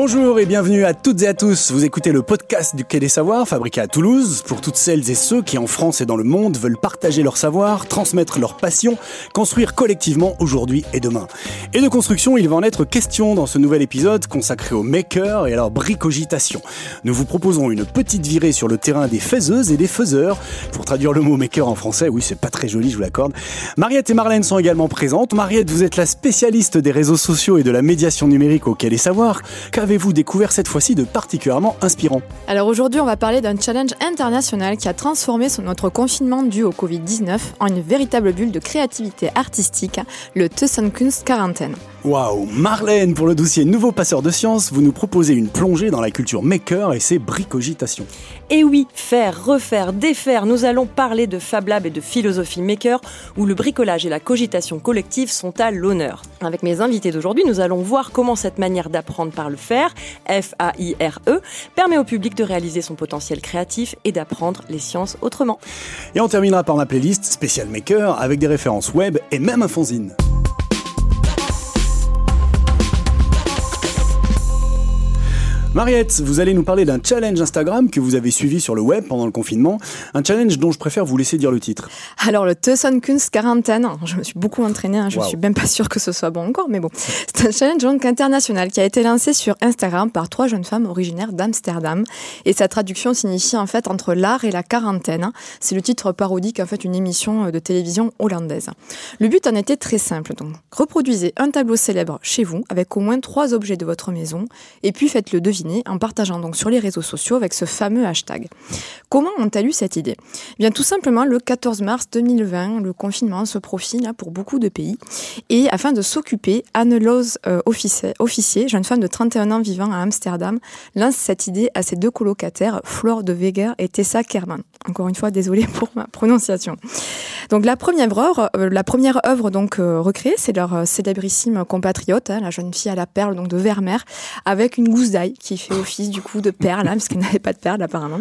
Bonjour et bienvenue à toutes et à tous. Vous écoutez le podcast du Quai des Savoirs, fabriqué à Toulouse, pour toutes celles et ceux qui en France et dans le monde veulent partager leur savoir, transmettre leur passion, construire collectivement aujourd'hui et demain. Et de construction, il va en être question dans ce nouvel épisode consacré aux makers et à leur bricogitation. Nous vous proposons une petite virée sur le terrain des faiseuses et des faiseurs. Pour traduire le mot maker en français, oui, c'est pas très joli, je vous l'accorde. Mariette et Marlène sont également présentes. Mariette, vous êtes la spécialiste des réseaux sociaux et de la médiation numérique au Quai des Savoirs. Qu'avez-vous découvert cette fois-ci de particulièrement inspirant Alors aujourd'hui, on va parler d'un challenge international qui a transformé notre confinement dû au Covid-19 en une véritable bulle de créativité artistique, le Kunst Quarantaine. Waouh Marlène, pour le dossier Nouveau passeur de science, vous nous proposez une plongée dans la culture maker et ses bricogitations. Et oui, faire, refaire, défaire, nous allons parler de Fab Lab et de philosophie maker, où le bricolage et la cogitation collective sont à l'honneur. Avec mes invités d'aujourd'hui, nous allons voir comment cette manière d'apprendre par le faire, F-A-I-R-E, permet au public de réaliser son potentiel créatif et d'apprendre les sciences autrement. Et on terminera par ma playlist spécial maker avec des références web et même un fanzine. Mariette, vous allez nous parler d'un challenge Instagram que vous avez suivi sur le web pendant le confinement. Un challenge dont je préfère vous laisser dire le titre. Alors, le Kunst quarantaine. Je me suis beaucoup entraînée, hein. je ne suis même pas sûre que ce soit bon encore, mais bon. C'est un challenge donc international qui a été lancé sur Instagram par trois jeunes femmes originaires d'Amsterdam. Et sa traduction signifie en fait entre l'art et la quarantaine. C'est le titre parodique en fait une émission de télévision hollandaise. Le but en était très simple donc. Reproduisez un tableau célèbre chez vous avec au moins trois objets de votre maison et puis faites-le deviner en partageant donc sur les réseaux sociaux avec ce fameux hashtag. Comment ont-elles eu cette idée? Eh Bien tout simplement le 14 mars 2020, le confinement se profile hein, pour beaucoup de pays et afin de s'occuper, Anne-Lose euh, officier, jeune femme de 31 ans vivant à Amsterdam, lance cette idée à ses deux colocataires, Flore de Weger et Tessa Kerman. Encore une fois, désolée pour ma prononciation. Donc la première œuvre, euh, la première œuvre donc euh, recréée, c'est leur célébrissime compatriote, hein, la jeune fille à la perle donc de Vermeer, avec une gousse d'ail qui fait office du coup de perles, hein, parce qu'elles n'avaient pas de perles apparemment.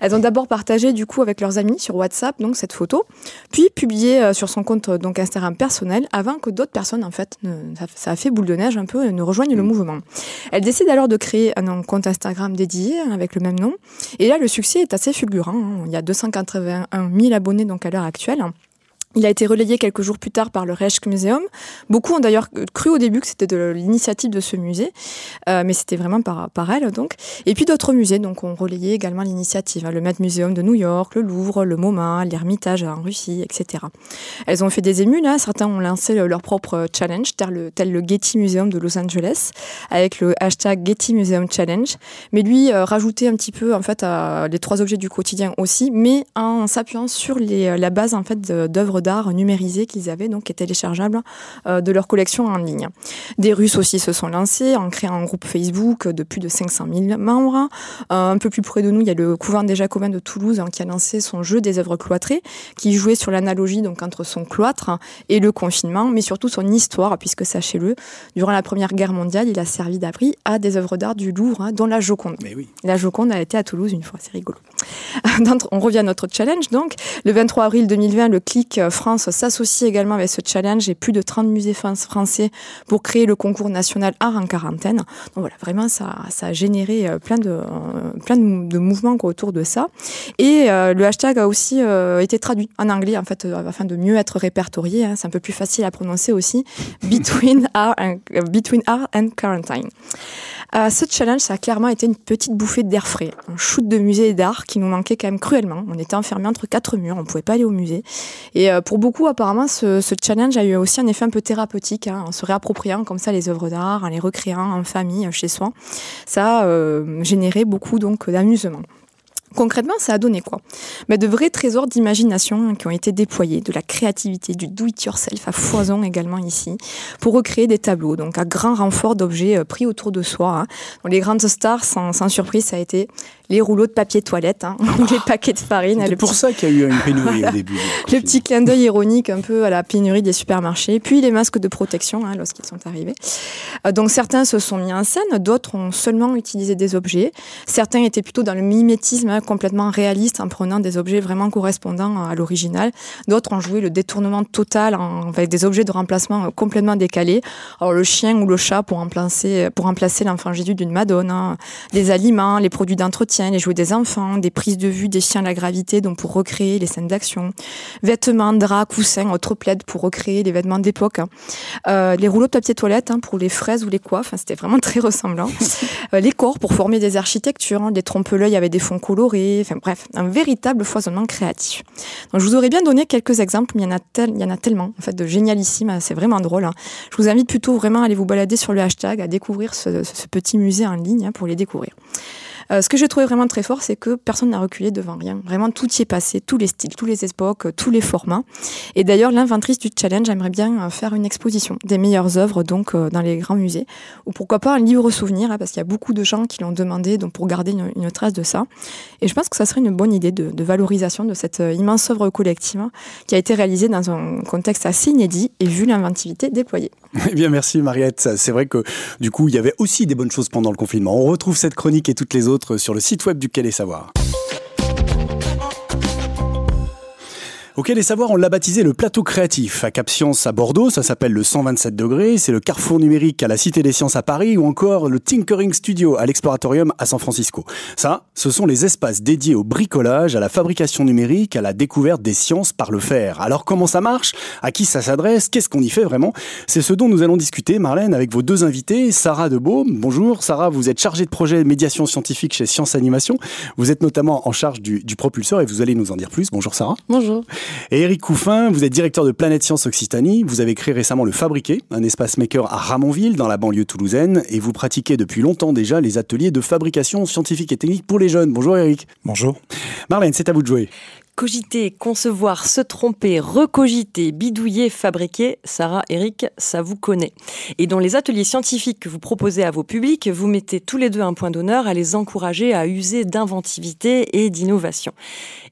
Elles ont d'abord partagé du coup avec leurs amis sur WhatsApp donc cette photo, puis publié euh, sur son compte euh, donc Instagram personnel, avant que d'autres personnes en fait, ça, a fait boule de neige un peu, ne rejoignent le mm. mouvement. Elles décident alors de créer un compte Instagram dédié hein, avec le même nom, et là le succès est assez fulgurant. Hein. Il y a 281 000 abonnés donc à l'heure actuelle. Il a été relayé quelques jours plus tard par le Rijksmuseum. Beaucoup ont d'ailleurs cru au début que c'était de l'initiative de ce musée, euh, mais c'était vraiment par, elle donc. Et puis d'autres musées ont relayé également l'initiative, hein, le Met Museum de New York, le Louvre, le MoMA, l'Ermitage en Russie, etc. Elles ont fait des émules, là. certains ont lancé leur propre challenge, tel le, Getty Museum de Los Angeles, avec le hashtag Getty Museum Challenge. Mais lui euh, rajoutait un petit peu en fait à les trois objets du quotidien aussi, mais en s'appuyant sur la base en fait d'œuvres d'art numérisés qu'ils avaient, donc qui étaient téléchargeables euh, de leur collection en ligne. Des Russes aussi se sont lancés en créant un groupe Facebook de plus de 500 000 membres. Euh, un peu plus près de nous, il y a le couvent des Jacobins de Toulouse hein, qui a lancé son jeu des œuvres cloîtrées, qui jouait sur l'analogie donc entre son cloître et le confinement, mais surtout son histoire, puisque sachez-le, durant la Première Guerre mondiale, il a servi d'abri à des œuvres d'art du Louvre, hein, dont la Joconde. Mais oui. La Joconde a été à Toulouse une fois, c'est rigolo. On revient à notre challenge donc. Le 23 avril 2020, le Clic France s'associe également avec ce challenge et plus de 30 musées français pour créer le concours national art en quarantaine. Donc voilà, vraiment ça, a généré euh, plein de, euh, mouvements autour de ça. Et euh, le hashtag a aussi été traduit en anglais afin de mieux être répertorié. Hein. C'est un peu plus facile à prononcer aussi. Between art and quarantine. Euh, ce challenge, ça a clairement été une petite bouffée d'air frais, un shoot de musée d'art qui nous manquait quand même cruellement. On était enfermés entre quatre murs, on pouvait pas aller au musée. Et euh, pour beaucoup, apparemment, ce, challenge a eu aussi un effet un peu thérapeutique, hein, en se réappropriant comme ça les œuvres d'art, en les recréant en famille, chez soi. Ça a euh, généré beaucoup donc d'amusement. Concrètement, ça a donné quoi? Mais De vrais trésors d'imagination qui ont été déployés, de la créativité, du do-it-yourself à foison également ici, pour recréer des tableaux, donc à grand renfort d'objets euh, pris autour de soi. Hein. les grandes stars, sans, sans, surprise, ça a été les rouleaux de papier toilette, hein, les paquets de farine. C'est pour ça qu'il y a eu une pénurie au début. Le petit clin d'œil ironique un peu à la pénurie des supermarchés, puis les masques de protection hein, lorsqu'ils sont arrivés. Euh, donc certains se sont mis en scène, d'autres ont seulement utilisé des objets. Certains étaient plutôt dans le mimétisme, hein, complètement réalistes en prenant des objets vraiment correspondants à l'original. D'autres ont joué le détournement total avec des objets de remplacement complètement décalés. Alors le chien ou le chat pour remplacer, pour remplacer l'enfant Jésus d'une Madone, les aliments, les produits d'entretien, les jouets des enfants, des prises de vue des chiens à la gravité, donc pour recréer les scènes d'action, vêtements, draps, coussins, autres plaides pour recréer les vêtements d'époque, euh, les rouleaux de papier toilette hein, pour les fraises ou les coiffes, c'était vraiment très ressemblant, euh, les corps pour former des architectures, hein, des trompe-l'œil avec des fonds colorés, bref, un véritable foisonnement créatif. Je vous aurais bien donné quelques exemples, mais il y en a, tellement, en fait, de génialissime, c'est vraiment drôle. Hein. Je vous invite plutôt vraiment à aller vous balader sur le hashtag, à découvrir ce, petit musée en ligne pour les découvrir. Euh, ce que j'ai trouvé vraiment très fort, c'est que personne n'a reculé devant rien. Vraiment, tout y est passé, tous les styles, tous les époques, tous les formats. Et d'ailleurs, l'inventrice du challenge aimerait bien euh, faire une exposition des meilleures œuvres donc euh, dans les grands musées, ou pourquoi pas un livre souvenir, hein, parce qu'il y a beaucoup de gens qui l'ont demandé, donc pour garder une, trace de ça. Et je pense que ça serait une bonne idée de, valorisation de cette immense œuvre collective hein, qui a été réalisée dans un contexte assez inédit et vu l'inventivité déployée. Eh bien, merci Mariette. C'est vrai que du coup, il y avait aussi des bonnes choses pendant le confinement. On retrouve cette chronique et toutes les autres sur le site web du Quai des Auquel les savoirs, on l'a baptisé le plateau créatif. À Cap Science à Bordeaux, ça s'appelle le 127 degrés. C'est le carrefour numérique à la Cité des Sciences à Paris ou encore le Tinkering Studio à l'Exploratorium à San Francisco. Ça, ce sont les espaces dédiés au bricolage, à la fabrication numérique, à la découverte des sciences par le faire. Alors comment ça marche? À qui ça s'adresse? Qu'est-ce qu'on y fait vraiment? C'est ce dont nous allons discuter, Marlène, avec vos deux invités. Sarah Debaume, bonjour. Sarah, vous êtes chargée de projet médiation scientifique chez Science Animation. Vous êtes notamment en charge du propulseur et vous allez nous en dire plus. Bonjour Sarah. Bonjour. Et Eric Couffin, vous êtes directeur de Planète Science Occitanie. Vous avez créé récemment le Fabriqué, un espace maker à Ramonville, dans la banlieue toulousaine. Et vous pratiquez depuis longtemps déjà les ateliers de fabrication scientifique et technique pour les jeunes. Bonjour Eric. Bonjour. Marlène, c'est à vous de jouer. Cogiter, concevoir, se tromper, recogiter, bidouiller, fabriquer, Sarah, Eric, ça vous connaît. Et dans les ateliers scientifiques que vous proposez à vos publics, vous mettez tous les deux un point d'honneur à les encourager à user d'inventivité et d'innovation.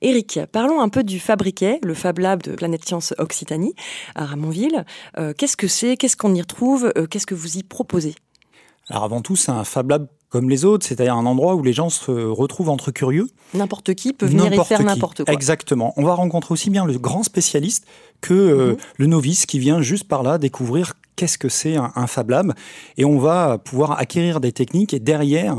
Eric, parlons un peu du Fabriquet, le Fab Lab de Planète Science Occitanie à Ramonville. Euh, qu'est-ce que c'est? Qu'est-ce qu'on y retrouve? Euh, Qu'est-ce que vous y proposez? Alors avant tout, c'est un Fab Lab comme les autres, c'est-à-dire un endroit où les gens se retrouvent entre curieux. N'importe qui peut venir y faire n'importe quoi. Exactement. On va rencontrer aussi bien le grand spécialiste que euh, mhm. le novice qui vient juste par là découvrir qu'est-ce que c'est un, Fab Lab et on va pouvoir acquérir des techniques et derrière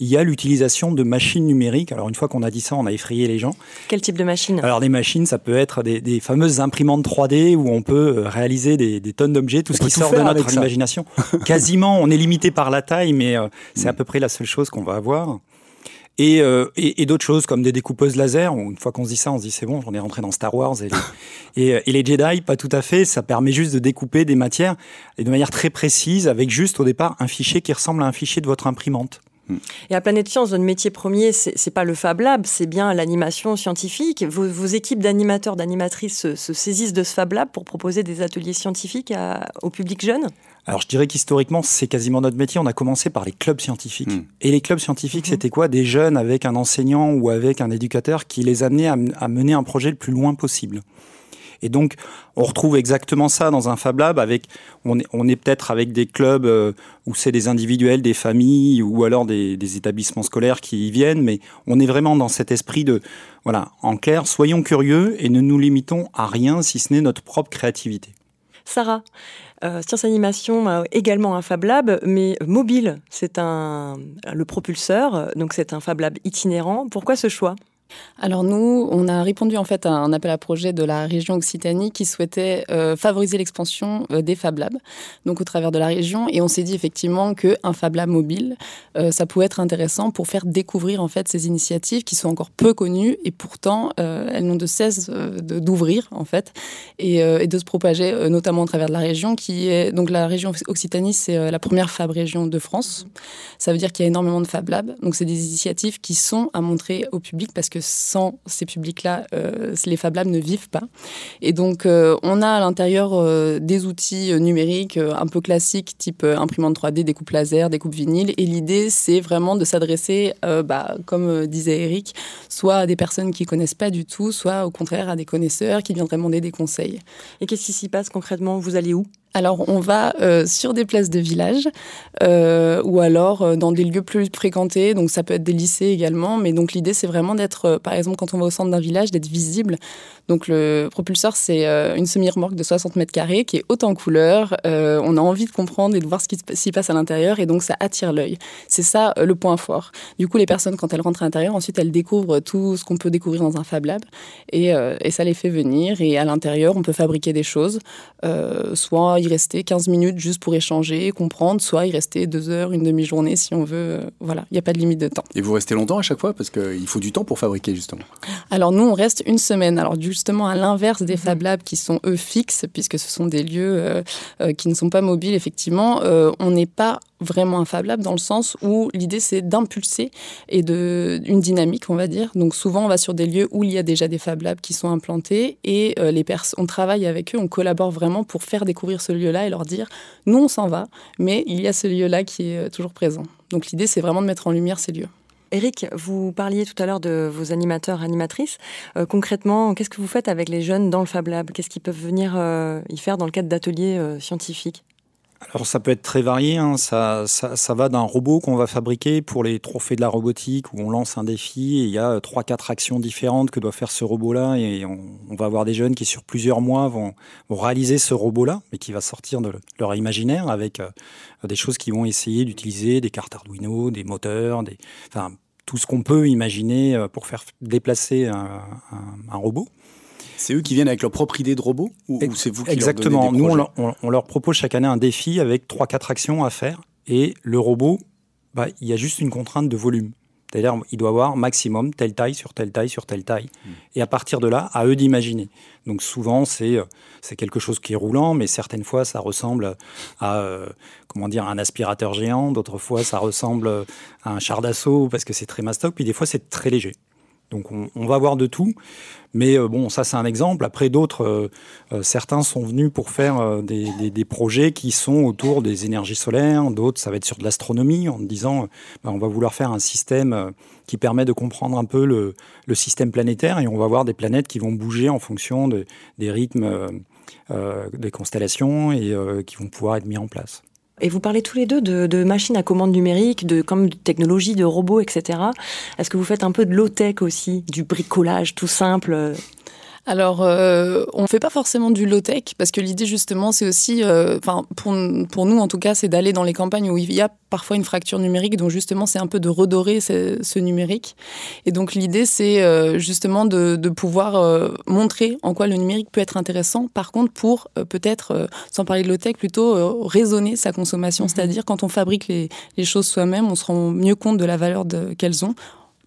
il y a l'utilisation de machines numériques. Alors une fois qu'on a dit ça, on a effrayé les gens. Quel type de machines Alors des machines, ça peut être des, fameuses imprimantes 3D où on peut euh, réaliser des, tonnes d'objets, tout ce qui sort de notre imagination. Quasiment, on est limité par la taille, mais euh, c'est à peu près la seule chose qu'on va avoir. Euh, et, et, d'autres choses comme des découpeuses laser. Où une fois qu'on se dit ça, on se dit c'est bon, j'en ai rentré dans Star Wars. Et les, et, les Jedi, pas tout à fait. Ça permet juste de découper des matières et de manière très précise, avec juste au départ un fichier qui ressemble à un fichier de votre imprimante. Hmm. Et à Planète Science, votre métier premier, c'est pas le Fab Lab, c'est bien l'animation scientifique. Vos, vos équipes d'animateurs, d'animatrices se, saisissent de ce Fab Lab pour proposer des ateliers scientifiques au public jeune? Alors je dirais qu'historiquement, c'est quasiment notre métier. On a commencé par les clubs scientifiques. Hmm. Et les clubs scientifiques, hmm. c'était quoi? Des jeunes avec un enseignant ou avec un éducateur qui les amenait à, mener un projet le plus loin possible. Et donc, on retrouve exactement ça dans un Fab Lab. Avec, on est, on est peut-être avec des clubs euh, où c'est des individuels, des familles ou alors des, des, établissements scolaires qui y viennent, mais on est vraiment dans cet esprit de, voilà, en clair, soyons curieux et ne nous limitons à rien si ce n'est notre propre créativité. Sarah, Science Animation également un Fab Lab, mais mobile. C'est un le propulseur, donc c'est un Fab Lab itinérant. Pourquoi ce choix? Alors nous, on a répondu en fait à un appel à projet de la région Occitanie qui souhaitait euh, favoriser l'expansion euh, des Fab Labs, donc au travers de la région, et on s'est dit effectivement qu'un Fab Lab mobile, euh, ça pouvait être intéressant pour faire découvrir en fait ces initiatives qui sont encore peu connues et pourtant elles n'ont de cesse d'ouvrir en fait et, et, de se propager, notamment au travers de la région qui est donc la région Occitanie, c'est la première Fab région de France. Ça veut dire qu'il y a énormément de Fab Labs, donc c'est des initiatives qui sont à montrer au public parce que sans ces publics-là, euh, les Fab Labs ne vivent pas. Et donc, euh, on a à l'intérieur euh, des outils numériques un peu classiques, type imprimante 3D, découpe laser, découpe vinyle. Et l'idée, c'est vraiment de s'adresser, bah, comme disait Eric, soit à des personnes qui connaissent pas du tout, soit au contraire à des connaisseurs qui viendraient demander des conseils. Et qu'est-ce qui s'y passe concrètement? Vous allez où? Alors, on va euh, sur des places de village euh, ou alors euh, dans des lieux plus fréquentés. Donc, ça peut être des lycées également. Mais donc, l'idée, c'est vraiment d'être, par exemple, quand on va au centre d'un village, d'être visible. Donc, le propulseur, c'est une semi-remorque de 60 mètres carrés qui est haute en couleur. on a envie de comprendre et de voir ce qui s'y passe à l'intérieur. Et donc, ça attire l'œil. C'est ça le point fort. Du coup, les personnes, quand elles rentrent à l'intérieur, ensuite, elles découvrent tout ce qu'on peut découvrir dans un Fab Lab. Et, et ça les fait venir. Et à l'intérieur, on peut fabriquer des choses. soit y rester 15 minutes juste pour échanger, comprendre, soit y rester deux heures, une demi-journée si on veut. Euh, voilà, il n'y a pas de limite de temps. Et vous restez longtemps à chaque fois Parce qu'il faut du temps pour fabriquer, justement. Alors, nous, on reste une semaine. Alors, justement, à l'inverse des Fab Labs qui sont, eux, fixes, puisque ce sont des lieux euh, euh, qui ne sont pas mobiles, effectivement, on n'est pas vraiment un Fab Lab dans le sens où l'idée c'est d'impulser et de une dynamique on va dire. Donc souvent on va sur des lieux où il y a déjà des Fab Labs qui sont implantés et euh, les on travaille avec eux, on collabore vraiment pour faire découvrir ce lieu-là et leur dire nous on s'en va, mais il y a ce lieu-là qui est euh, toujours présent. Donc l'idée c'est vraiment de mettre en lumière ces lieux. Eric, vous parliez tout à l'heure de vos animateurs, animatrices. Euh, concrètement, qu'est-ce que vous faites avec les jeunes dans le Fab Lab? Qu'est-ce qu'ils peuvent venir y faire dans le cadre d'ateliers scientifiques? Alors ça peut être très varié, hein. ça, ça, va d'un robot qu'on va fabriquer pour les trophées de la robotique où on lance un défi et il y a trois quatre actions différentes que doit faire ce robot-là et on, va avoir des jeunes qui sur plusieurs mois vont, réaliser ce robot-là mais qui va sortir de leur imaginaire avec euh, des choses qui vont essayer d'utiliser des cartes Arduino, des moteurs, des, enfin, tout ce qu'on peut imaginer euh, pour faire déplacer un robot. C'est eux qui viennent avec leur propre idée de robot ou, c'est vous qui Exactement. Leur Nous, on leur, on leur, propose chaque année un défi avec 3-4 actions à faire. Et le robot, bah, il y a juste une contrainte de volume. C'est-à-dire, il doit avoir maximum telle taille sur telle taille sur telle taille. Hmm. Et à partir de là, à eux d'imaginer. Donc souvent, c'est euh, c'est quelque chose qui est roulant, mais certaines fois, ça ressemble à euh, comment dire un aspirateur géant. D'autres fois, ça ressemble à un char d'assaut parce que c'est très mastoc. Puis des fois, c'est très léger. Donc on, va voir de tout. Mais euh, bon, ça c'est un exemple. Après d'autres, euh, euh, certains sont venus pour faire des, projets qui sont autour des énergies solaires. D'autres, ça va être sur de l'astronomie, en disant, ben, on va vouloir faire un système qui permet de comprendre un peu le, système planétaire et on va voir des planètes qui vont bouger en fonction de, des rythmes des constellations et qui vont pouvoir être mis en place. Et vous parlez tous les deux de, machines à commande numérique, de comme de de robots, etc. Est-ce que vous faites un peu de low-tech aussi, du bricolage tout simple alors, euh, on ne fait pas forcément du low-tech parce que l'idée justement, c'est aussi, euh, enfin pour, pour nous en tout cas, c'est d'aller dans les campagnes où il y a parfois une fracture numérique, donc justement, c'est un peu de redorer ce, numérique. Et donc l'idée, c'est euh, justement de, de pouvoir montrer en quoi le numérique peut être intéressant. Par contre, pour peut-être, sans parler de low-tech, plutôt raisonner sa consommation, mhm. c'est-à-dire quand on fabrique les, les choses soi-même, on se rend mieux compte de la valeur qu'elles ont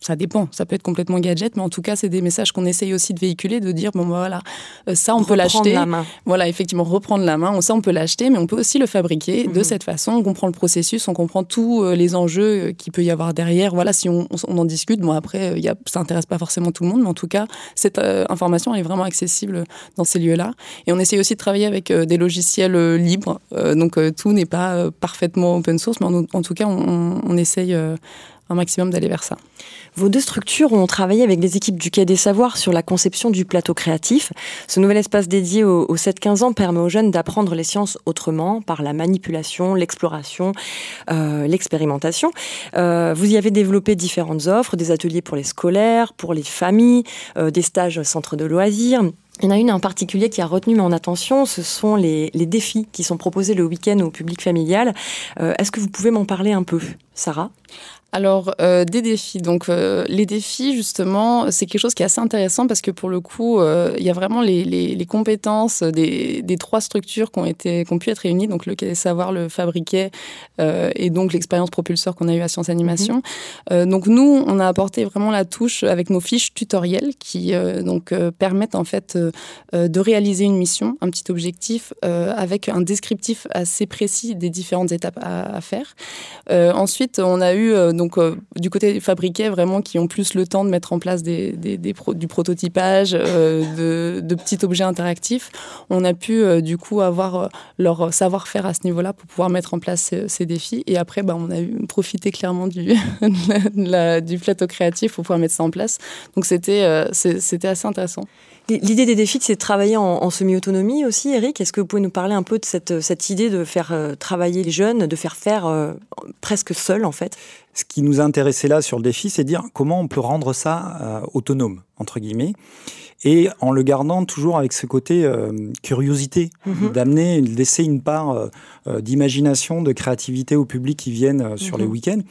ça dépend, ça peut être complètement gadget, mais en tout cas, c'est des messages qu'on essaye aussi de véhiculer, de dire, bon, bah, voilà, euh, ça, on peut l'acheter. la main. Voilà, effectivement, reprendre la main. Ça, on peut l'acheter, mais on peut aussi le fabriquer de mhm. cette façon. On comprend le processus, on comprend tous euh, les enjeux euh, qu'il peut y avoir derrière. Voilà, si on, en discute, bon, après, y a, ça intéresse pas forcément tout le monde, mais en tout cas, cette information, elle est vraiment accessible dans ces lieux-là. Et on essaye aussi de travailler avec des logiciels libres. donc, tout n'est pas parfaitement open source, mais en, tout cas, on, on essaye un maximum d'aller vers ça. Vos deux structures ont travaillé avec les équipes du Quai des Savoirs sur la conception du plateau créatif. Ce nouvel espace dédié aux, 7-15 ans permet aux jeunes d'apprendre les sciences autrement, par la manipulation, l'exploration, euh, l'expérimentation. Euh, vous y avez développé différentes offres, des ateliers pour les scolaires, pour les familles, euh, des stages au centre de loisirs. Il y en a une en particulier qui a retenu mon attention, ce sont les défis qui sont proposés le week-end au public familial. Est-ce que vous pouvez m'en parler un peu, Sarah? Alors, euh, des défis. Donc, euh, les défis, justement, c'est quelque chose qui est assez intéressant parce que pour le coup, euh, il y a vraiment les, les, les compétences des, des, trois structures qui ont, été, qui ont pu être réunies. Donc, le savoir, le fabriquet et donc l'expérience propulseur qu'on a eu à Sciences Animation. Mhm. donc, nous, on a apporté vraiment la touche avec nos fiches tutoriels qui donc permettent en fait de réaliser une mission, un petit objectif avec un descriptif assez précis des différentes étapes à, à faire. ensuite, on a eu donc donc euh, du côté fabriqués vraiment qui ont plus le temps de mettre en place du prototypage, euh, de, petits objets interactifs, on a pu euh, du coup avoir leur savoir-faire à ce niveau-là pour pouvoir mettre en place ces, défis. Et après, bah, on a profité clairement du, plateau créatif pour pouvoir mettre ça en place. Donc c'était assez intéressant. L'idée des défis, c'est de travailler en, semi-autonomie aussi, Eric? Est-ce que vous pouvez nous parler un peu de cette, idée de faire travailler les jeunes, de faire faire presque seul en fait? Ce qui nous a intéressé là sur le défi, c'est de dire comment on peut rendre ça euh, autonome, entre guillemets, et en le gardant toujours avec ce côté curiosité, mhm. d'amener, de laisser une part d'imagination, de créativité au public qui viennent sur les mhm. week-ends.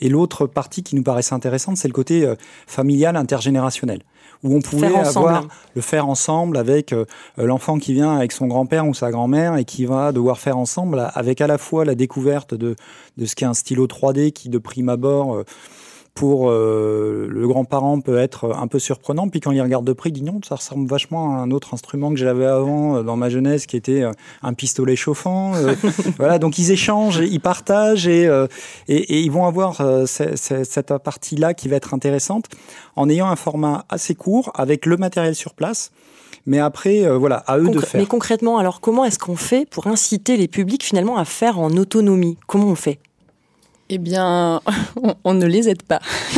Et l'autre partie qui nous paraissait intéressante, c'est le côté familial, intergénérationnel où on pouvait avoir le faire ensemble avec euh, l'enfant qui vient avec son grand-père ou sa grand-mère et qui va devoir faire ensemble avec à la fois la découverte de, de ce qu'est un stylo 3D qui de prime abord euh, pour euh, le grand-parent peut être un peu surprenant. Puis quand il regarde de près, il dit non, ça ressemble vachement à un autre instrument que j'avais avant euh, dans ma jeunesse, qui était euh, un pistolet chauffant. voilà, donc ils échangent, ils partagent et, et, ils vont avoir cette partie-là qui va être intéressante en ayant un format assez court avec le matériel sur place. Mais après, voilà, à eux de faire. Mais concrètement, alors comment est-ce qu'on fait pour inciter les publics finalement à faire en autonomie? Comment on fait? Eh bien, on, ne les aide pas.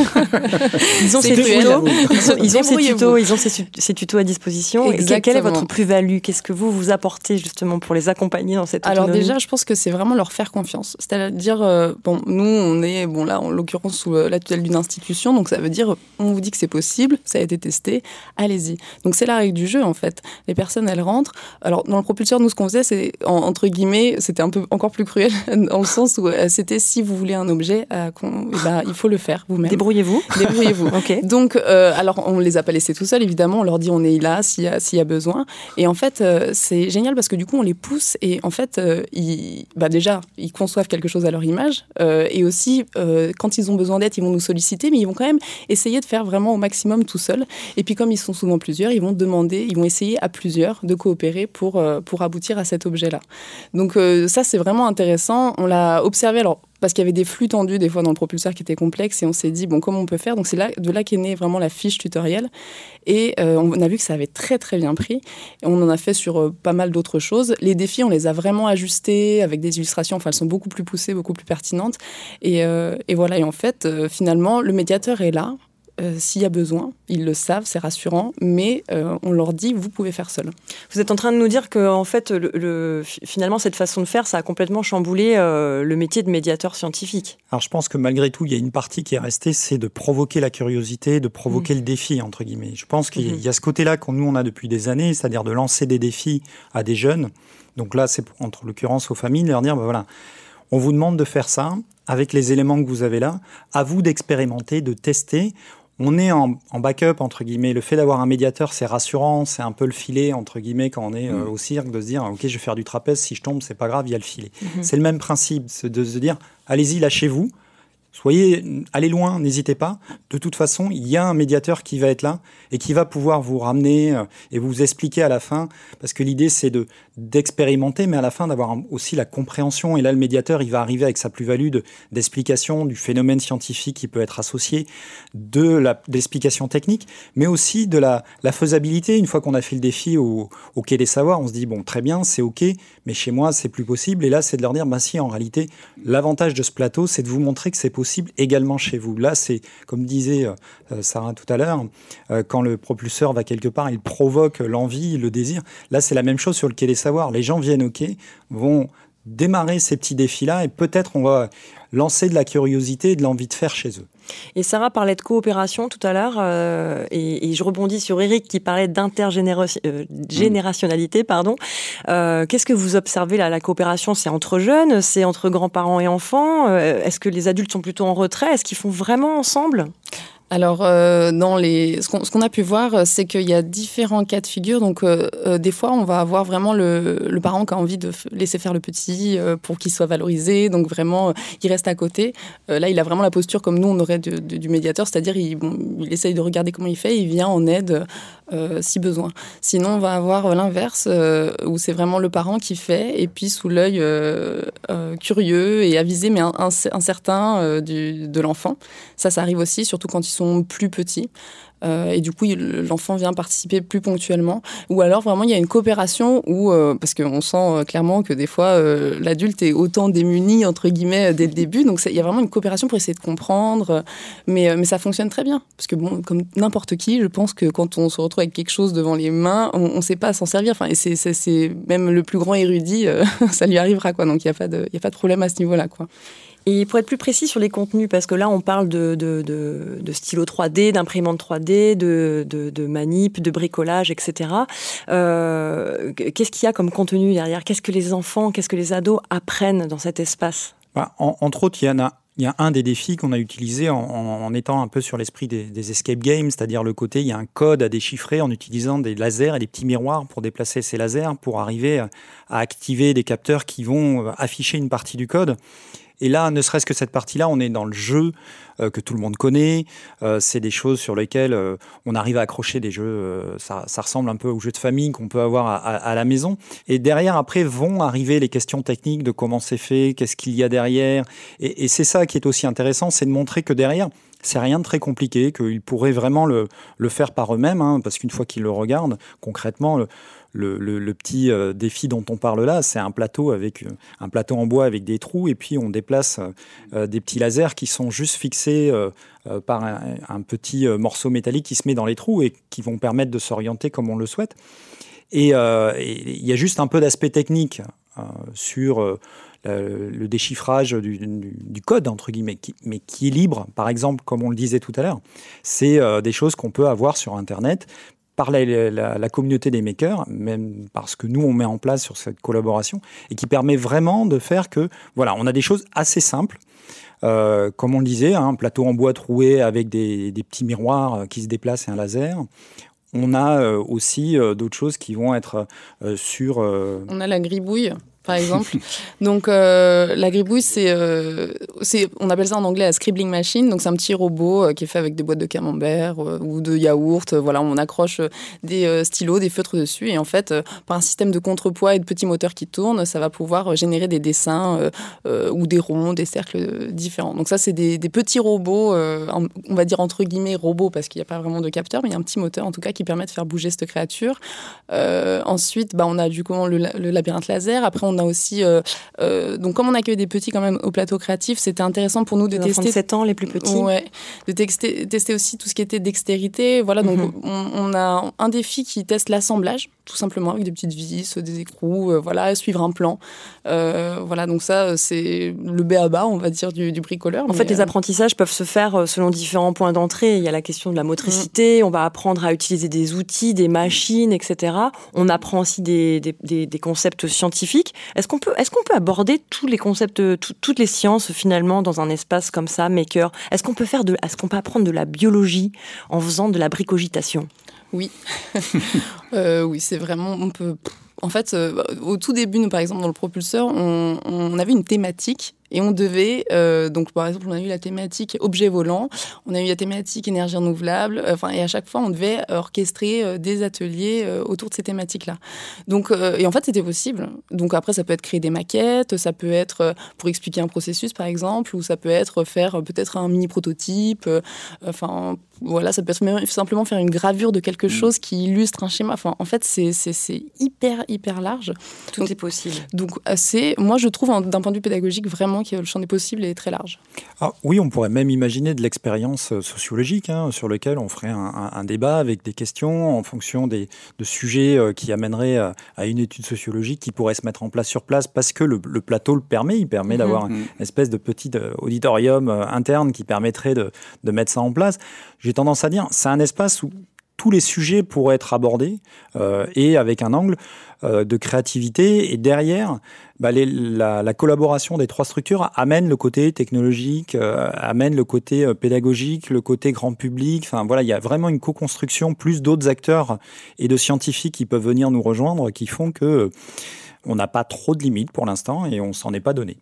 ils ont ces tutos, ils ont, ces tutos, ils ont ces, tutos à disposition. quelle est votre plus-value? Qu'est-ce que vous vous apportez justement pour les accompagner dans cette Alors déjà, je pense que c'est vraiment leur faire confiance. C'est-à-dire, euh, bon, nous, on est, bon là, en l'occurrence sous la tutelle d'une institution, donc ça veut dire, on vous dit que c'est possible, ça a été testé, allez-y. Donc c'est la règle du jeu en fait. Les personnes, elles rentrent. Alors dans le propulseur, nous, ce qu'on faisait, c'est entre guillemets, c'était un peu encore plus cruel dans le sens où euh, c'était si vous voulez un objet, euh, ben, il faut le faire vous-même. Débrouillez-vous. Débrouillez-vous. Donc, euh, alors, on les a pas laissés tout seuls, évidemment. On leur dit on est là s'il y, y, a besoin. Et en fait, euh, c'est génial parce que du coup, on les pousse et en fait, ils, bah, déjà, ils conçoivent quelque chose à leur image. et aussi, quand ils ont besoin d'aide, ils vont nous solliciter, mais ils vont quand même essayer de faire vraiment au maximum tout seuls. Et puis, comme ils sont souvent plusieurs, ils vont demander, ils vont essayer à plusieurs de coopérer pour, pour aboutir à cet objet-là. Donc, ça, c'est vraiment intéressant. On l'a observé. Alors, parce qu'il y avait des flux tendus des fois dans le propulseur qui étaient complexes et on s'est dit bon comment on peut faire? Donc c'est là de là qu'est née vraiment la fiche tutoriel. Et euh, on a vu que ça avait très très bien pris. Et on en a fait sur euh, pas mal d'autres choses. Les défis on les a vraiment ajustés avec des illustrations. Enfin elles sont beaucoup plus poussées beaucoup plus pertinentes. Et, euh, et voilà. Et en fait finalement le médiateur est là euh, s'il y a besoin. Ils le savent, c'est rassurant, mais euh, on leur dit vous pouvez faire seul. Vous êtes en train de nous dire que en fait, le, finalement, cette façon de faire, ça a complètement chamboulé euh, le métier de médiateur scientifique. Alors je pense que malgré tout, il y a une partie qui est restée, c'est de provoquer la curiosité, de provoquer mmh. le défi entre guillemets. Je pense qu'il y a mmh. ce côté-là qu'on nous on a depuis des années, c'est-à-dire de lancer des défis à des jeunes. Donc là, c'est entre l'occurrence aux familles, de leur dire ben voilà, on vous demande de faire ça avec les éléments que vous avez là. À vous d'expérimenter, de tester on est en, backup, entre guillemets. Le fait d'avoir un médiateur, c'est rassurant, c'est un peu le filet, entre guillemets, quand on est euh, mm. au cirque, de se dire, OK, je vais faire du trapèze, si je tombe, c'est pas grave, il y a le filet. Mm-hmm. C'est le même principe, de se dire, allez-y, lâchez-vous. Soyez, allez loin, n'hésitez pas. De toute façon, il y a un médiateur qui va être là et qui va pouvoir vous ramener euh, et vous expliquer à la fin, parce que l'idée c'est de d'expérimenter, mais à la fin d'avoir aussi la compréhension. Et là, le médiateur, il va arriver avec sa plus-value d'explication du phénomène scientifique qui peut être associé, de l'explication technique, mais aussi de la, faisabilité. Une fois qu'on a fait le défi au, au, Quai des Savoirs, on se dit bon, très bien, c'est ok, mais chez moi, c'est plus possible. Et là, c'est de leur dire, bah si, en réalité, l'avantage de ce plateau, c'est de vous montrer que c'est possible également chez vous. Là, c'est, comme disait euh, Sarah tout à l'heure, euh, quand le propulseur va quelque part, il provoque l'envie, le désir. Là, c'est la même chose sur le quai des Savoirs. Les gens viennent au quai, vont démarrer ces petits défis-là et peut-être on va lancer de la curiosité et de l'envie de faire chez eux. Et Sarah parlait de coopération tout à l'heure, euh, et, je rebondis sur Eric qui parlait d'intergénérationnalité. pardon. Qu'est-ce que vous observez là? La coopération, c'est entre jeunes, c'est entre grands-parents et enfants? Est-ce que les adultes sont plutôt en retrait? Est-ce qu'ils font vraiment ensemble? Alors, euh, les, ce qu'on a pu voir, c'est qu'il y a différents cas de figure. Donc, euh, euh, des fois, on va avoir vraiment le, parent qui a envie de laisser faire le petit euh, pour qu'il soit valorisé. Donc, vraiment, il reste à côté. là, il a vraiment la posture comme nous, on aurait du, médiateur, c'est-à-dire il, il essaye de regarder comment il fait, il vient en aide si besoin. Sinon, on va avoir l'inverse, où c'est vraiment le parent qui fait, et puis sous l'œil curieux et avisé, mais incertain du, de l'enfant. Ça, ça arrive aussi, surtout quand ils sont plus petits. Euh, et du coup, l'enfant vient participer plus ponctuellement. Ou alors, vraiment, il y a une coopération où, euh, parce qu'on sent euh, clairement que des fois, l'adulte est autant démuni, entre guillemets, dès le début. Donc, il y a vraiment une coopération pour essayer de comprendre. Mais, ça fonctionne très bien. Parce que, bon, comme n'importe qui, je pense que quand on se retrouve avec quelque chose devant les mains, on ne sait pas s'en servir. Enfin, c'est même le plus grand érudit, ça lui arrivera, quoi. Donc, il n'y a, pas de, a pas de problème à ce niveau-là. Et pour être plus précis sur les contenus, parce que là, on parle de, de, stylo 3D, d'imprimante 3D, de, manip, de bricolage, etc. Euh, qu'est-ce qu'il y a comme contenu derrière? Qu'est-ce que les enfants, qu'est-ce que les ados apprennent dans cet espace? Bah, Entre autres, il y a un des défis qu'on a utilisé en, étant un peu sur l'esprit des, des, escape games, c'est-à-dire le côté, il y a un code à déchiffrer en utilisant des lasers et des petits miroirs pour déplacer ces lasers, pour arriver à activer des capteurs qui vont afficher une partie du code. Et là, ne serait-ce que cette partie-là, on est dans le jeu euh, que tout le monde connaît. Euh, c'est des choses sur lesquelles euh, on arrive à accrocher des jeux. Ça, ressemble un peu aux jeux de famille qu'on peut avoir à, la maison. Et derrière, après, vont arriver les questions techniques de comment c'est fait, qu'est-ce qu'il y a derrière. Et, c'est ça qui est aussi intéressant, c'est de montrer que derrière, c'est rien de très compliqué, qu'ils pourraient vraiment le, faire par eux-mêmes, hein, parce qu'une fois qu'ils le regardent, concrètement, le, petit euh, défi dont on parle là, c'est un plateau avec euh, un plateau en bois avec des trous, et puis on déplace euh, des petits lasers qui sont juste fixés par un, petit morceau métallique qui se met dans les trous et qui vont permettre de s'orienter comme on le souhaite. Et il y a juste un peu d'aspect technique sur le déchiffrage du, code, entre guillemets, mais qui est libre, par exemple, comme on le disait tout à l'heure. C'est des choses qu'on peut avoir sur Internet par la, communauté des makers, même parce que nous, on met en place sur cette collaboration, et qui permet vraiment de faire que, voilà, on a des choses assez simples, euh, comme on le disait, un plateau en bois troué avec des, petits miroirs qui se déplacent et un laser. On a euh, aussi euh, d'autres choses qui vont être sur... On a la gribouille par exemple. donc euh, la gribouille, euh, c'est, on appelle ça en anglais la scribbling machine. Donc c'est un petit robot euh, qui est fait avec des boîtes de camembert ou de yaourt. voilà, on accroche des stylos, des feutres dessus, et en fait, par un système de contrepoids et de petits moteurs qui tournent, ça va pouvoir générer des dessins ou des ronds, des cercles différents. Donc ça, c'est des, petits robots, on va dire entre guillemets robots parce qu'il n'y a pas vraiment de capteur, mais il y a un petit moteur en tout cas qui permet de faire bouger cette créature. ensuite, bah, on a du coup le, le labyrinthe laser. Après, on a aussi, euh, euh, donc comme on accueille des petits quand même au plateau créatif, c'était intéressant pour nous de tester. 7 ans, les plus petits. Ouais, de tester, tester aussi tout ce qui était dextérité. Voilà, donc mhm. on, a un défi qui teste l'assemblage, tout simplement, avec des petites vis, des écrous, euh, voilà, suivre un plan. voilà, donc ça, c'est le B à bas, on va dire, du, bricoleur. En fait, les apprentissages peuvent se faire selon différents points d'entrée. Il y a la question de la motricité, on va apprendre à utiliser des outils, des machines, etc. On apprend aussi des, des, des concepts scientifiques. Est-ce qu'on peut, aborder tous les concepts, toutes les sciences finalement dans un espace comme ça, maker? Est-ce qu'on peut faire est-ce qu'on peut apprendre de la biologie en faisant de la bricogitation? Oui, euh, oui, c'est vraiment, on peut. En fait, euh, au tout début, nous, par exemple, dans le propulseur, on avait une thématique et on devait, euh, donc par exemple, on a eu la thématique objet volant, on a eu la thématique énergie renouvelable, euh, et à chaque fois, on devait orchestrer euh, des ateliers autour de ces thématiques-là. Donc, et en fait, c'était possible. Donc après, ça peut être créer des maquettes, ça peut être pour expliquer un processus, par exemple, ou ça peut être faire peut-être un mini prototype. Enfin, voilà, ça peut être simplement faire une gravure de quelque mm. chose qui illustre un schéma. Enfin, en fait, c'est hyper, hyper large. Tout est possible. Donc, c'est, moi, je trouve, d'un point de vue pédagogique, vraiment que le champ des possibles est très large. Ah, oui, on pourrait même imaginer de l'expérience euh, sociologique hein, sur lequel on ferait un, débat avec des questions en fonction des, de sujets euh, qui amèneraient euh, à une étude sociologique qui pourrait se mettre en place sur place parce que le, plateau le permet. Il permet mhm. d'avoir mhm. une espèce de petit auditorium interne qui permettrait de, de mettre ça en place. J'ai tendance à dire, c'est un espace où tous les sujets pourraient être abordés euh, et avec un angle euh, de créativité. Et derrière, bah, la, la, collaboration des trois structures amène le côté technologique, euh, amène le côté pédagogique, le côté grand public. Enfin voilà, il y a vraiment une co-construction, plus d'autres acteurs et de scientifiques qui peuvent venir nous rejoindre, qui font que on n'a pas trop de limites pour l'instant et on s'en est pas donné.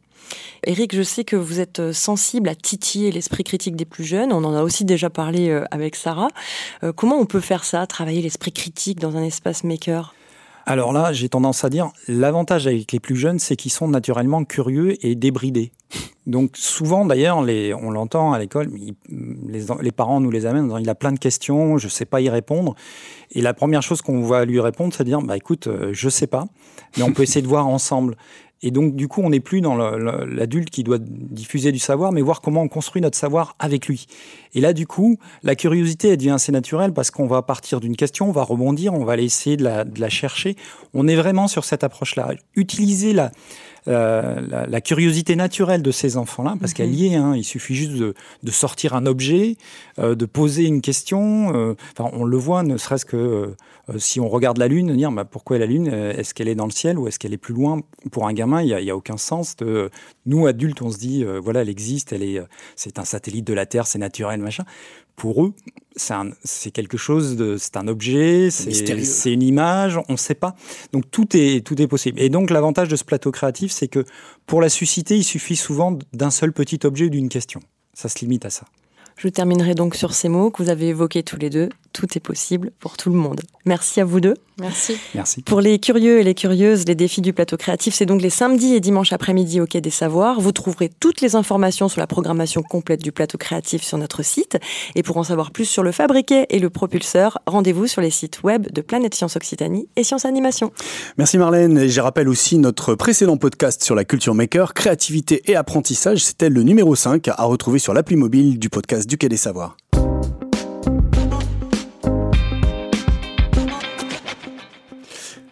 Eric, je sais que vous êtes euh, sensible à titiller l'esprit critique des plus jeunes. On en a aussi déjà parlé euh, avec Sarah. Euh, comment on peut faire ça, travailler l'esprit critique dans un espace maker? Alors là, j'ai tendance à dire, l'avantage avec les plus jeunes, c'est qu'ils sont naturellement curieux et débridés. Donc souvent, d'ailleurs, on l'entend à l'école, les, parents nous les amènent en disant, il a plein de questions, je ne sais pas y répondre. Et la première chose qu'on va lui répondre, c'est de dire, bah écoute, je sais pas, mais on peut essayer de voir ensemble. Et donc, du coup, on n'est plus dans l'adulte qui doit diffuser du savoir, mais voir comment on construit notre savoir avec lui. Et là, du coup, la curiosité, elle devient assez naturelle parce qu'on va partir d'une question, on va rebondir, on va aller essayer de la, de la chercher. On est vraiment sur cette approche-là. Utiliser la, la, la, curiosité naturelle de ces enfants-là, parce qu'elle mhm. y est. Hein, il suffit juste de, de sortir un objet, euh, de poser une question. Euh, enfin, on le voit, ne serait-ce que euh, si on regarde la Lune, dire bah, pourquoi la Lune Est-ce qu'elle est dans le ciel ou est-ce qu'elle est plus loin Pour un gamin, il n'y a, a, aucun sens. De, nous, adultes, on se dit voilà, elle existe, elle est, c'est un satellite de la Terre, c'est naturel, machin pour eux, c'est quelque chose de, c'est un objet, c'est une image, on ne sait pas. Donc tout est, tout est possible. Et donc l'avantage de ce plateau créatif, c'est que pour la susciter, il suffit souvent d'un seul petit objet ou d'une question. Ça se limite à ça. Je terminerai donc sur ces mots que vous avez évoqués tous les deux. Tout est possible pour tout le monde. Merci à vous deux. Merci. Merci. Pour les curieux et les curieuses, les défis du plateau créatif, c'est donc les samedis et dimanches après-midi au Quai des Savoirs. Vous trouverez toutes les informations sur la programmation complète du plateau créatif sur notre site. Et pour en savoir plus sur le fabriquet et le propulseur, rendez-vous sur les sites web de Planète Science Occitanie et Science Animation. Merci Marlène. Et je rappelle aussi notre précédent podcast sur la culture maker, créativité et apprentissage. C'était le numéro 5 à retrouver sur l'appli mobile du podcast du Quai.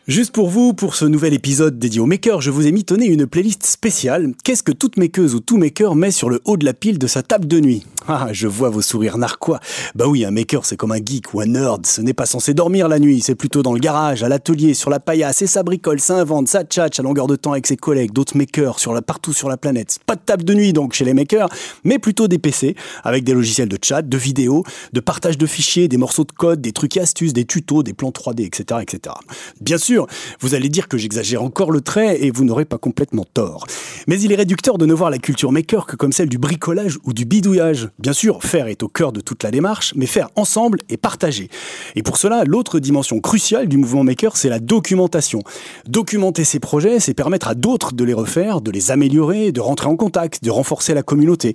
Juste pour vous, pour ce nouvel épisode dédié aux makers, je vous ai mitonné une playlist spéciale. Qu'est-ce que toute makeuse ou tout maker met sur le haut de la pile de sa table de nuit? Ah, je vois vos sourires narquois. Bah oui, un maker c'est comme un geek ou un nerd. Ce n'est pas censé dormir la nuit, c'est plutôt dans le garage, à l'atelier, sur la paillasse, et ça bricole, ça invente, ça tchatche à longueur de temps avec ses collègues, d'autres makers partout sur la planète. Pas de table de nuit donc chez les makers, mais plutôt des PC, avec des logiciels de chat, de vidéo, de partage de fichiers, des morceaux de code, des trucs et astuces, des tutos, des plans 3D, etc. etc. Bien sûr, vous allez dire que j'exagère encore le trait et vous n'aurez pas complètement tort. Mais il est réducteur de ne voir la culture maker que comme celle du bricolage ou du bidouillage. Bien sûr, faire est au cœur de toute la démarche, mais faire ensemble et partager. Et pour cela, l'autre dimension cruciale du mouvement maker, c'est la documentation. Documenter ses projets, c'est permettre à d'autres de les refaire, de les améliorer, de rentrer en contact, de renforcer la communauté.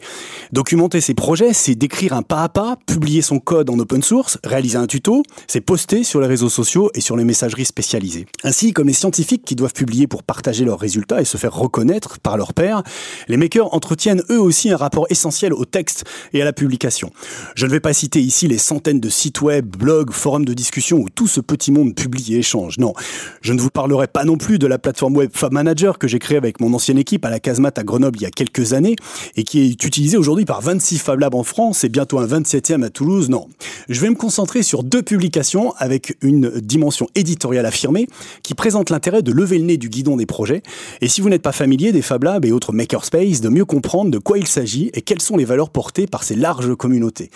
Documenter ses projets, c'est d'écrire un pas à pas, publier son code en open source, réaliser un tuto, c'est poster sur les réseaux sociaux et sur les messageries spécialisées. Ainsi, comme les scientifiques qui doivent publier pour partager leurs résultats et se faire reconnaître par leurs pairs, les makers entretiennent eux aussi un rapport essentiel au texte et à la publication. Je ne vais pas citer ici les centaines de sites web, blogs, forums de discussion où tout ce petit monde publie et échange. Non, je ne vous parlerai pas non plus de la plateforme web Fab Manager que j'ai créée avec mon ancienne équipe à la Casemate à Grenoble il y a quelques années et qui est utilisée aujourd'hui par 26 Fab Labs en France et bientôt un 27e à Toulouse. Non, je vais me concentrer sur deux publications avec une dimension éditoriale affirmée qui présente l'intérêt de lever le nez du guidon des projets, et si vous n'êtes pas familier des Fab Labs et autres makerspace, de mieux comprendre de quoi il s'agit et quelles sont les valeurs portées par ces larges communautés.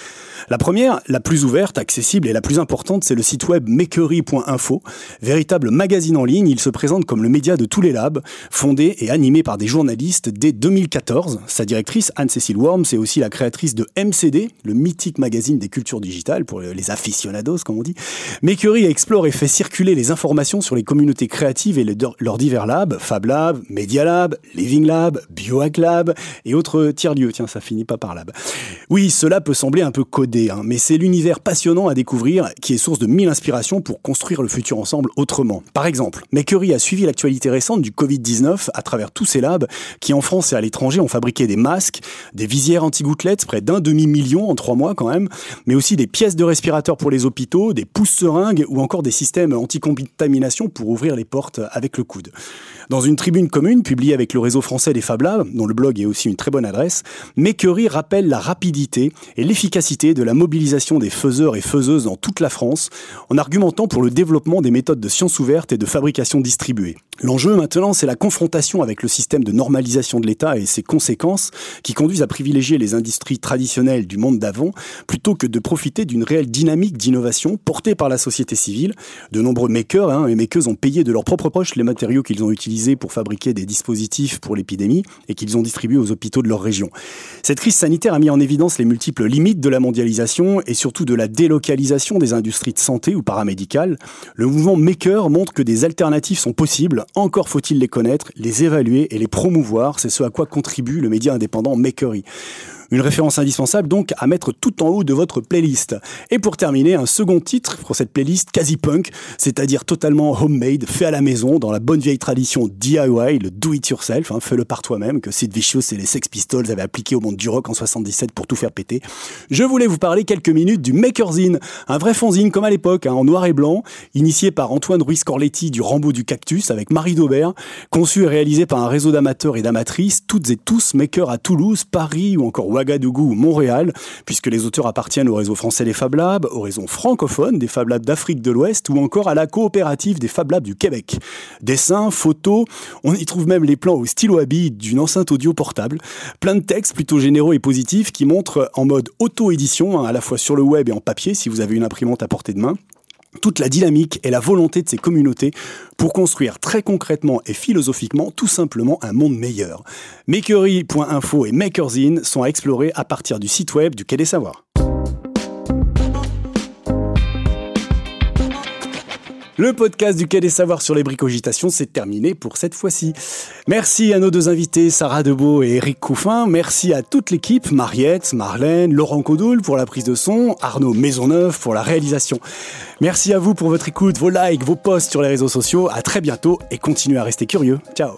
La première, la plus ouverte, accessible et la plus importante, c'est le site web makery.info. Véritable magazine en ligne, il se présente comme le média de tous les labs, fondé et animé par des journalistes dès 2014. Sa directrice, Anne-Cécile Worms, est aussi la créatrice de MCD, le mythique magazine des cultures digitales pour les aficionados, comme on dit. Makery explore et fait circuler les informations sur les communautés créatives et leurs divers labs, Fab Lab, Media Lab, Living Lab, Biohack Lab et autres tiers-lieux. Tiens, ça finit pas par lab. Oui, cela peut sembler un peu codé, hein, mais c'est l'univers passionnant à découvrir qui est source de mille inspirations pour construire le futur ensemble autrement. Par exemple, Makery a suivi l'actualité récente du Covid-19 à travers tous ces labs qui en France et à l'étranger ont fabriqué des masques, des visières anti-gouttelettes, près d'un demi-million en trois mois quand même, mais aussi des pièces de respirateurs pour les hôpitaux, des pousses seringues ou encore des systèmes anti-contamination pour ouvrir les portes avec le coude. Dans une tribune commune publiée avec le réseau français des Fab Labs, dont le blog est aussi une très bonne adresse, Makery rappelle la rapidité et l'efficacité de la mobilisation des faiseurs et faiseuses dans toute la France, en argumentant pour le développement des méthodes de science ouverte et de fabrication distribuée. L'enjeu maintenant, c'est la confrontation avec le système de normalisation de l'État et ses conséquences qui conduisent à privilégier les industries traditionnelles du monde d'avant plutôt que de profiter d'une réelle dynamique d'innovation portée par la société civile. De nombreux makers hein, et makers ont payé de leurs propres poches les matériaux qu'ils ont utilisés pour fabriquer des dispositifs pour l'épidémie et qu'ils ont distribués aux hôpitaux de leur région. Cette crise sanitaire a mis en évidence les multiples limites de la mondialisation et surtout de la délocalisation des industries de santé ou paramédicales. Le mouvement maker montre que des alternatives sont possibles encore faut-il les connaître, les évaluer et les promouvoir. C'est ce à quoi contribue le média indépendant Makery. Une référence indispensable donc à mettre tout en haut de votre playlist. Et pour terminer, un second titre pour cette playlist quasi punk, c'est-à-dire totalement homemade, fait à la maison, dans la bonne vieille tradition DIY, le do it yourself, hein, fais-le par toi-même, que Sid Vicious et les Sex Pistols avaient appliqué au monde du rock en 77 pour tout faire péter. Je voulais vous parler quelques minutes du Makerzine, un vrai fanzine comme à l'époque, hein, en noir et blanc, initié par Antoine Ruiz Corletti du Rambo du Cactus avec Marie Daubert, conçu et réalisé par un réseau d'amateurs et d'amatrices, toutes et tous makers à Toulouse, Paris ou encore Ouagadougou ou Montréal, puisque les auteurs appartiennent au réseau français des Fab Labs, au réseau francophone des Fab Labs d'Afrique de l'Ouest ou encore à la coopérative des Fab Labs du Québec. Dessins, photos, on y trouve même les plans au stylo à billes d'une enceinte audio portable, plein de textes plutôt généraux et positifs qui montrent en mode auto-édition, hein, à la fois sur le web et en papier si vous avez une imprimante à portée de main, toute la dynamique et la volonté de ces communautés pour construire très concrètement et philosophiquement tout simplement un monde meilleur. Makery.info et Makerzine sont à explorer à partir du site web du Quai des Savoirs. Le podcast du Quai des Savoirs sur les bricogitations, c'est terminé pour cette fois-ci. Merci à nos deux invités, Sarah Debeau et Eric Couffin. Merci à toute l'équipe, Mariette, Marlène, Laurent Codoul pour la prise de son, Arnaud Maisonneuve pour la réalisation. Merci à vous pour votre écoute, vos likes, vos posts sur les réseaux sociaux. À très bientôt et continuez à rester curieux. Ciao